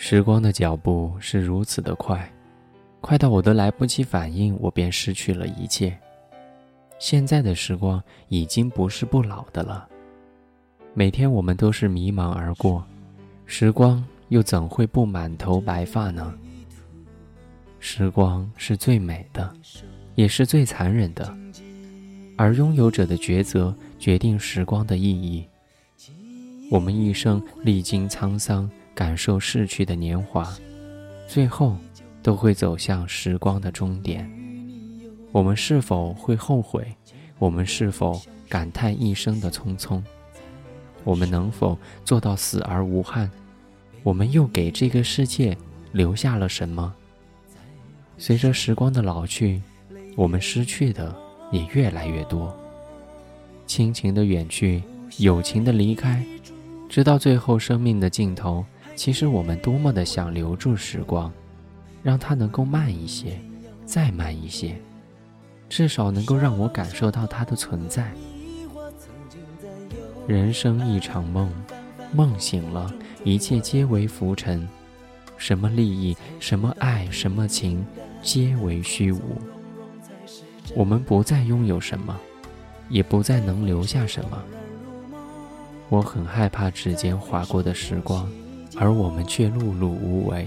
时光的脚步是如此的快，快到我都来不及反应，我便失去了一切。现在的时光已经不是不老的了。每天我们都是迷茫而过，时光又怎会不满头白发呢？时光是最美的，也是最残忍的，而拥有者的抉择决定时光的意义。我们一生历经沧桑，感受逝去的年华，最后都会走向时光的终点。我们是否会后悔？我们是否感叹一生的匆匆？我们能否做到死而无憾？我们又给这个世界留下了什么？随着时光的老去，我们失去的也越来越多。亲情的远去，友情的离开，直到最后生命的尽头，其实我们多么的想留住时光，让它能够慢一些，再慢一些，至少能够让我感受到它的存在。人生一场梦，梦醒了，一切皆为浮尘。什么利益，什么爱，什么情，皆为虚无。我们不再拥有什么，也不再能留下什么。我很害怕指尖划过的时光，而我们却碌碌无为。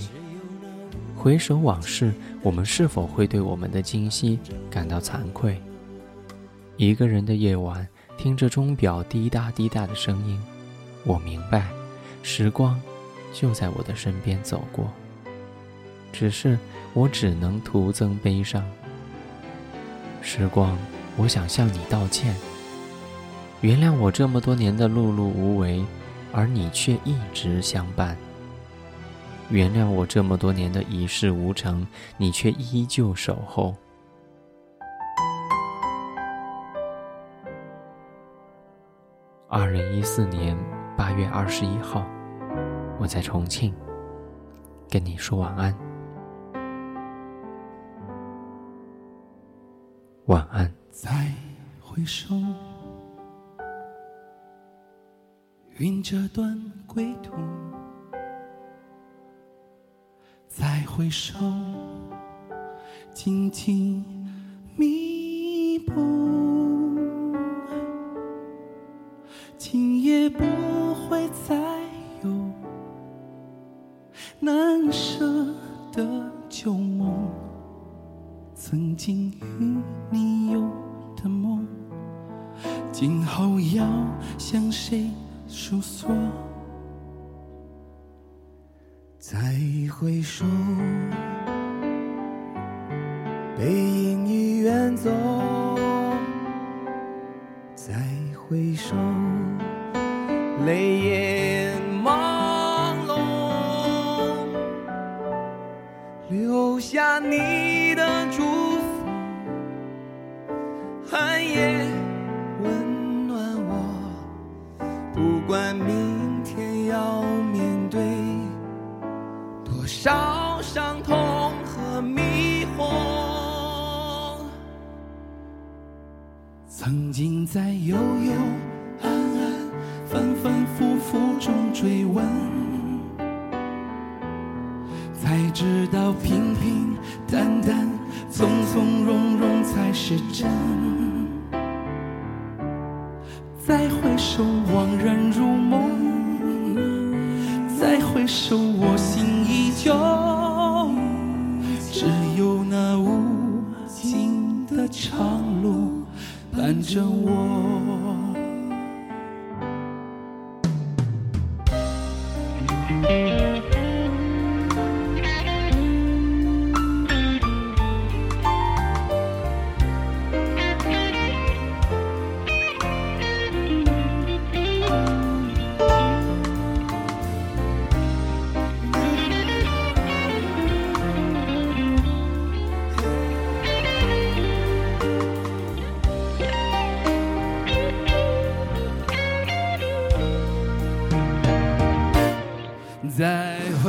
回首往事，我们是否会对我们的今夕感到惭愧？一个人的夜晚，听着钟表滴答滴答的声音，我明白，时光。就在我的身边走过，只是我只能徒增悲伤。时光，我想向你道歉，原谅我这么多年的碌碌无为，而你却一直相伴；原谅我这么多年的一事无成，你却依旧守候。二零一四年八月二十一号。我在重庆，跟你说晚安。晚安。再回首，云这段归途；再回首，荆棘密布，今夜不会再有。难舍的旧梦，曾经与你有的梦，今后要向谁收缩？再回首，背影已远走；再回首，泪眼朦胧。留下你的曾经在悠悠暗暗、反反复复中追问。才知道平平淡淡、从从容容才是真。再回首，恍然如梦；再回首，我心依旧。只有那无尽的长路伴着我。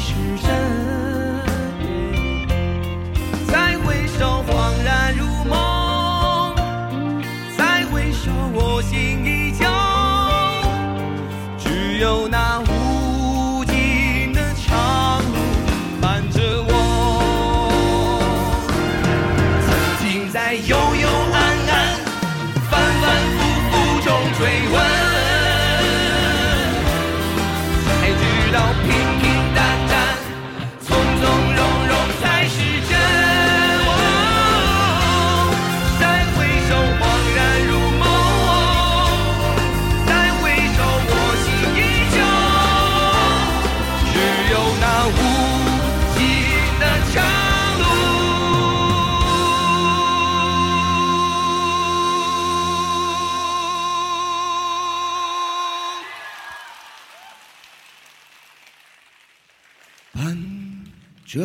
是真再回首恍然如梦再回首我心依旧。只有那着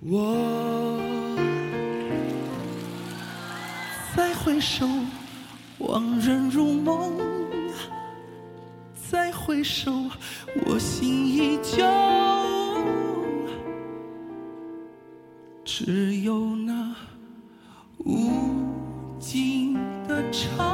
我，再回首，恍然如梦；再回首，我心依旧。只有那无尽的长。